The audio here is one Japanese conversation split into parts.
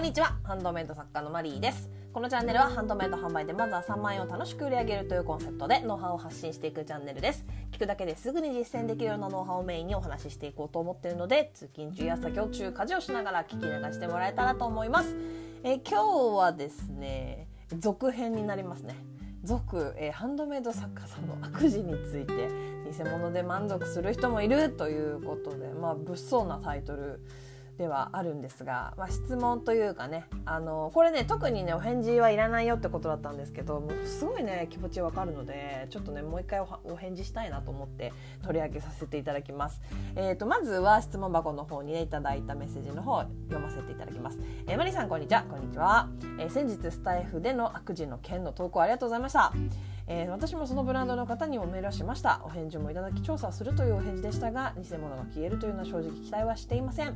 んにちは。ハンドメイド作家のマリーです。このチャンネルはハンドメイド販売でまずは3万円を楽しく売り上げるというコンセプトでノウハウを発信していくチャンネルです。聞くだけですぐに実践できるようなノウハウをメインにお話ししていこうと思っているので通勤中や作業中家事をしながら聞き流してもらえたらと思います。え今日はですね続編になりますね。続、えー、ハンドメイド作家さんの悪事について偽物で満足する人もいるということでまあ物騒なタイトルではあるんですが、まあ、質問というかねあのこれね特にねお返事はいらないよってことだったんですけどもうすごいね気持ちわかるのでちょっとねもう一回お返事したいなと思って取り上げさせていただきます。えーと、まずは質問箱の方にねいただいたメッセージの方読ませていただきます。えー、マリさんこんにちはこんにちは、えー、先日スタイフでの悪事の件の投稿ありがとうございました。えー、私もそのブランドの方にもメールをしました。お返事もいただき調査するというお返事でしたが偽物が消えるというのは正直期待はしていません。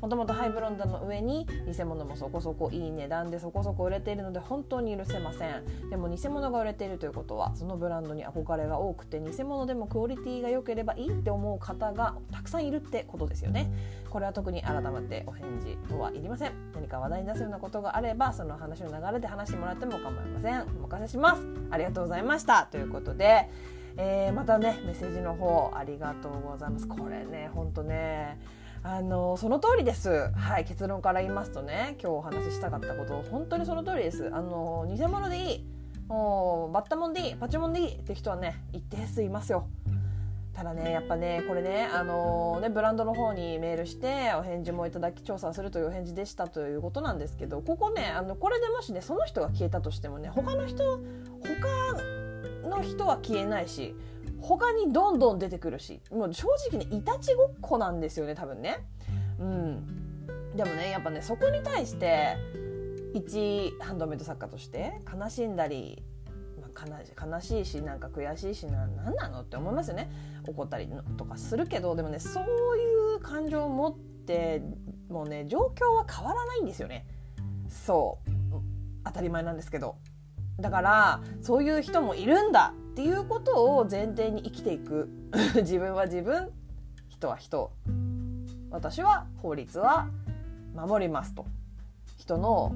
もともとハイブロンドの上に偽物もそこそこいい値段でそこそこ売れているので本当に許せません。でも偽物が売れているということはそのブランドに憧れが多くて偽物でもクオリティが良ければいいって思う方がたくさんいるってことですよね。これは特に改めてお返事とはいりません。何か話題に出すようなことがあればその話の流れで話してもらっても構いません。お任せします。ありがとうございます。したということでえー、またねメッセージの方ありがとうございますこれねほんとねあのその通りです。はい、結論から言いますとね、今日お話ししたかったこと、本当にその通りです。あの偽物でいい、もうバッタモンでいい、パチモンでいいって人はね、一定数いますよ。ただね、やっぱね、これね、あのね、ブランドの方にメールして、お返事もいただき調査するというお返事でしたということなんですけど、ここね、あのこれでもしね、その人が消えたとしてもね、他の人、他の人は消えないし、他にどんどん出てくるしもう正直ねいたちごっこなんですよね多分ね。うん、でもねやっぱねそこに対して一ハンドメイド作家として悲しんだり、まあ、悲しいしなんか悔しいしな何なのって思いますよね。怒ったりとかするけどでもねそういう感情を持ってもうね状況は変わらないんですよね。そう。当たり前なんですけど。だからそういう人もいるんだっていうことを前提に生きていく。自分は自分人は人。私は法律は守りますと。人の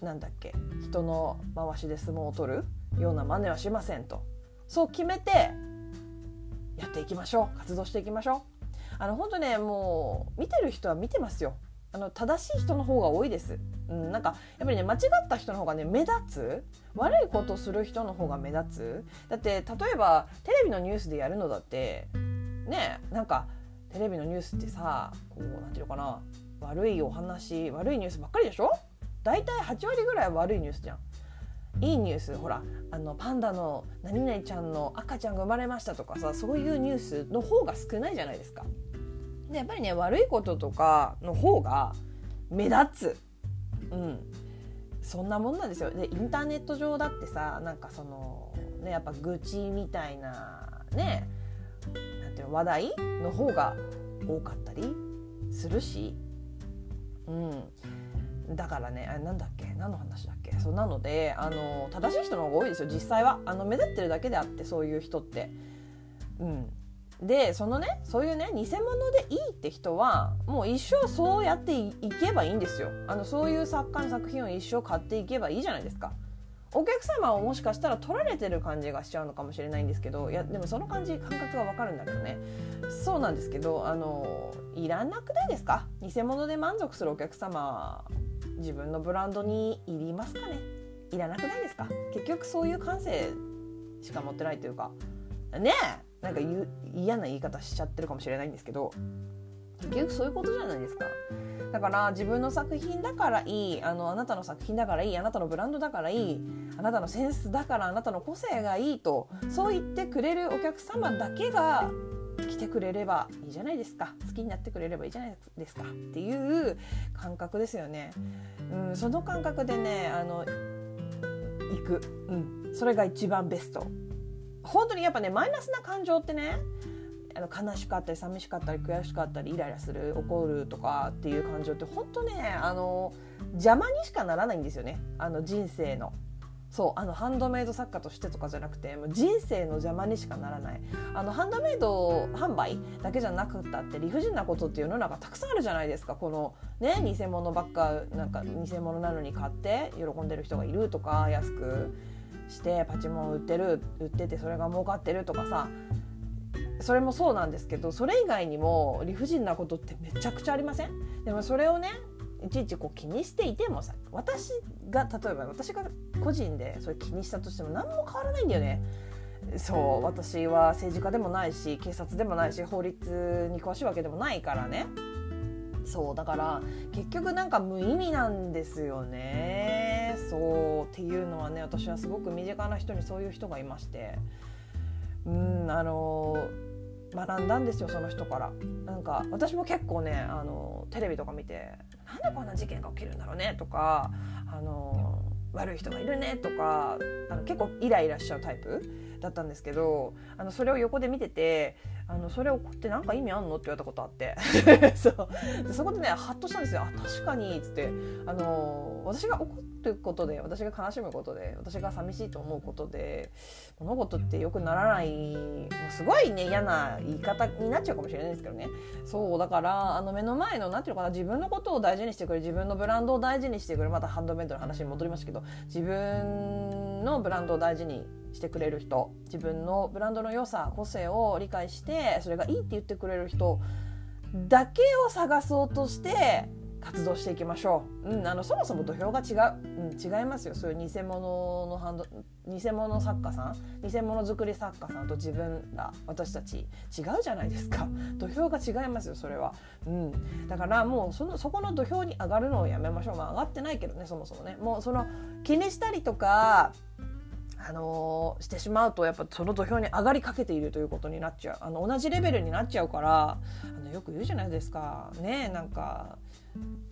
なんだっけ人の回しで相撲を取る。ような真似はしませんと。そう決めてやっていきましょう。活動していきましょう。あの本当ねもう見てる人は見てますよ。あの正しい人の方が多いです、うん、なんかやっぱりね間違った人の方がね目立つ悪いことする人の方が目立つだって例えばテレビのニュースでやるのだってねなんかテレビのニュースってさこうなんていうのかな悪いお話悪いニュースばっかりでしょ？大体8割ぐらい悪いニュースじゃん。いいニュースほらあのパンダの何々ちゃんの赤ちゃんが生まれましたとかさそういうニュースの方が少ないじゃないですか。でやっぱりね悪いこととかの方が目立つ。うん。そんなもんなんですよ。でインターネット上だってさなんかそのねやっぱ愚痴みたいなねなんていうの話題の方が多かったりするし。うん。だからねあれなんだっけ何の話だっけ。そうなのであの正しい人の方が多いですよ実際は。あの目立ってるだけであってそういう人って。うん。でそのねそういうね偽物でいいって人はもう一生そうやっていけばいいんですよ。あのそういう作家の作品を一生買っていけばいいじゃないですか。お客様をもしかしたら取られてる感じがしちゃうのかもしれないんですけどいやでもその感じ感覚がわかるんだけどね。そうなんですけどあのいらなくないですか？偽物で満足するお客様自分のブランドにいりますかね？いらなくないですか？結局そういう感性しか持ってないというか。ねえ！なんか嫌な言い方しちゃってるかもしれないんですけど結局そういうことじゃないですか。だから自分の作品だからいいあのあなたの作品だからいいあなたのブランドだからいいあなたのセンスだからあなたの個性がいいとそう言ってくれるお客様だけが来てくれればいいじゃないですか。好きになってくれればいいじゃないですか。っていう感覚ですよね。うん、その感覚でねあの行く、うん、それが一番ベスト。本当にやっぱねマイナスな感情ってねあの悲しかったり寂しかったり悔しかったりイライラする怒るとかっていう感情って本当ねあの邪魔にしかならないんですよね。あの人生の。そうあのハンドメイド作家としてとかじゃなくてもう人生の邪魔にしかならない。あのハンドメイド販売だけじゃなくったって理不尽なことっていう世の中たくさんあるじゃないですか。このね偽物ばっかなんか偽物なのに買って喜んでる人がいるとか安く。してパチモン売ってる売っててそれが儲かってるとかさそれもそうなんですけどそれ以外にも理不尽なことってめちゃくちゃありません？でもそれをねいちいちこう気にしていてもさ私が例えば私が個人でそれ気にしたとしても何も変わらないんだよね。そう私は政治家でもないし警察でもないし法律に詳しいわけでもないからね。そうだから結局なんか無意味なんですよね。そうっていうのはね私はすごく身近な人にそういう人がいましてうんあの学んだんですよその人から。なんか私も結構ねあのテレビとか見てなんでこんな事件が起きるんだろうねとかあの悪い人がいるねとかあの結構イライラしちゃうタイプだったんですけどあのそれを横で見ててあのそれ怒って何か意味あんの？って言われたことあって。そう。でそこでねハッとしたんですよ。あ確かにっつって。あの私が怒ることで私が悲しむことで私が寂しいと思うことで物事って良くならないもうすごいね嫌な言い方になっちゃうかもしれないですけどね。そうだからあの目の前の何て言うのかな自分のことを大事にしてくれる自分のブランドを大事にしてくれるまたハンドメイドの話に戻りましたけど自分のブランドを大事にしてくれる人自分のブランドの良さ個性を理解してそれがいいって言ってくれる人だけを探そうとして活動していきましょう、うん、あのそもそも土俵が違う、うん、違いますよ。そういう偽物のハンド偽物作家さん？偽物作り作家さんと自分ら私たち違うじゃないですか。土俵が違いますよそれは、うん、だからもうそのそこの土俵に上がるのをやめましょう。まあ上がってないけどねそもそもね。もうその気にしたりとかあのー、してしまうとやっぱその土俵に上がりかけているということになっちゃう。あの同じレベルになっちゃうからあのよく言うじゃないですか。ねなんか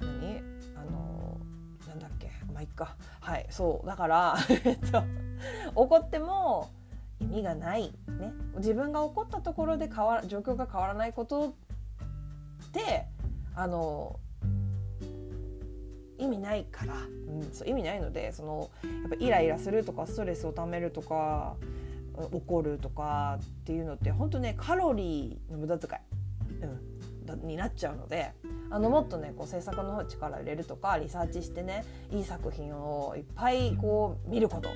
何？あの、なんだっけ？まあいっか。はいそう。だから えっと怒っても意味がない。ね。自分が怒ったところで変わ状況が変わらないことってあの意味ないから、うん、そう意味ないのでそのやっぱイライラするとかストレスをためるとか怒るとかっていうのって本当ねカロリーの無駄遣い、うん、になっちゃうのであのもっとねこう制作の方力入れるとかリサーチしてねいい作品をいっぱいこう見ること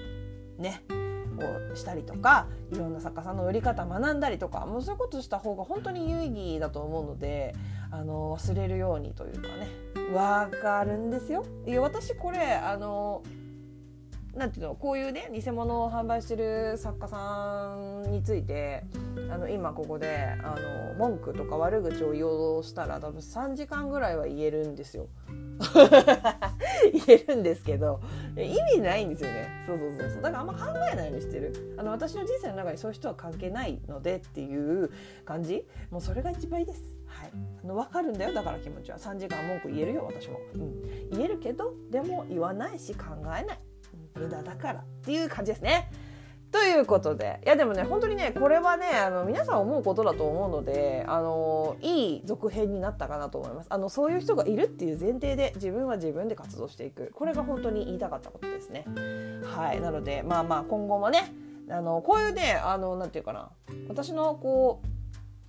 ねをしたりとかいろんな作家さんの売り方学んだりとかもうそういうことした方が本当に有意義だと思うのであの忘れるようにというかねわかるんですよ。いや私これあのなんていうのこういうね偽物を販売してる作家さんについてあの今ここであの文句とか悪口を言おうしたら多分3時間ぐらいは言えるんですよ。言えるんですけど意味ないんですよね。そうそうそうそう。だからあんま考えないようにしてる。あの私の人生の中にそういう人は関係ないのでっていう感じ。もうそれが一番いいです。はい。あの分かるんだよ。だから気持ちは。3時間文句言えるよ私も、うん、言えるけどでも言わないし考えない。無駄だからっていう感じですね。ということでいやでもね本当にねこれはねあの皆さん思うことだと思うのであのいい続編になったかなと思います。あのそういう人がいるっていう前提で自分は自分で活動していく。これが本当に言いたかったことですね。はい。なのでまあまあ今後もねあのこういうねあのなんていうかな。私のこう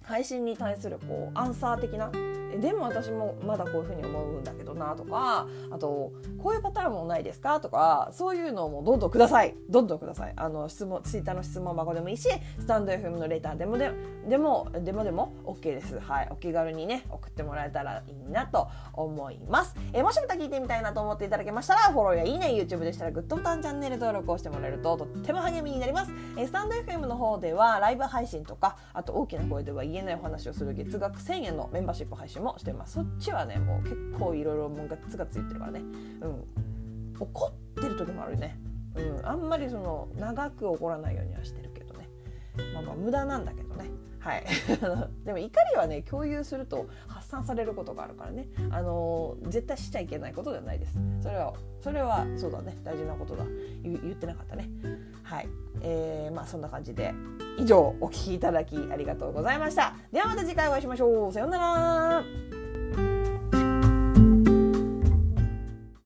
配信に対するこうアンサー的な。えでも私もまだこういうふうに思うんだけどなとかあとこういうパターンもないですか？とかそういうのもどんどんください。どんどんください。あの質問ツイッターの質問箱でもいいしスタンド FM のレターでもででもでもでも OK です。はい。お気軽にね送ってもらえたらいいなと思います、え、もしまた聞いてみたいなと思っていただけましたらフォローやいいね YouTube でしたらグッドボタンチャンネル登録をしてもらえるととっても励みになります、え、スタンド FM の方ではライブ配信とかあと大きな声では言えないお話をする月額1000円のメンバーシップ配信もしてます。そっちはねもう結構いろいろもうガツガツ言ってるからね。うん。怒ってる時もあるね。うん。あんまりその長く怒らないようにはしてるけどね。まあまあ無駄なんだけどね。はい。でも怒りはね共有すると発散されることがあるからね。あのー、絶対しちゃいけないことではないです。それはそれはそうだね。大事なことだ。言ってなかったね。はい。えー、まあそんな感じで。以上お聴きいただきありがとうございました。ではまた次回お会いしましょう。さようなら。